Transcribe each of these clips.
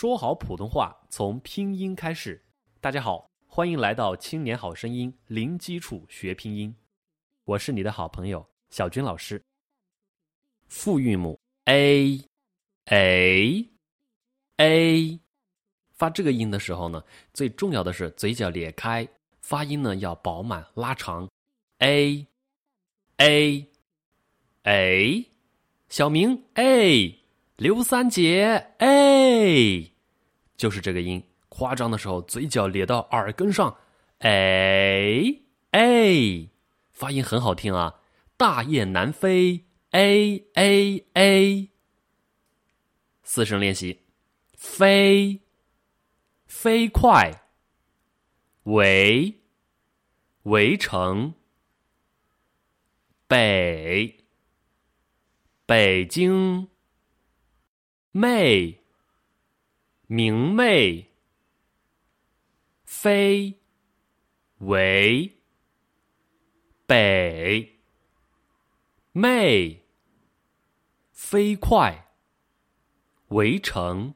说好普通话从拼音开始。大家好，欢迎来到青年好声音零基础学拼音，我是你的好朋友小军老师。复韵母 a a a，发这个音的时候呢，最重要的是嘴角裂开，发音呢要饱满拉长。a a a，小明 a。刘三姐，哎，就是这个音，夸张的时候嘴角咧到耳根上，哎哎，发音很好听啊！大雁南飞，a a a，四声练习，飞，飞快，围，围城，北，北京。媚，明媚，飞，为，北，媚，飞快，围城，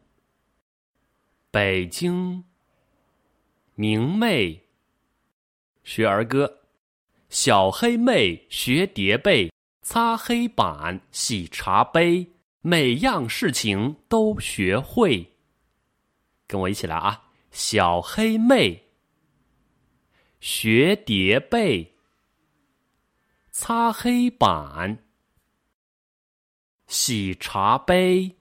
北京，明媚，学儿歌，小黑妹学叠被，擦黑板，洗茶杯。每样事情都学会，跟我一起来啊！小黑妹学叠被，擦黑板，洗茶杯。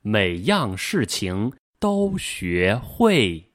每样事情都学会。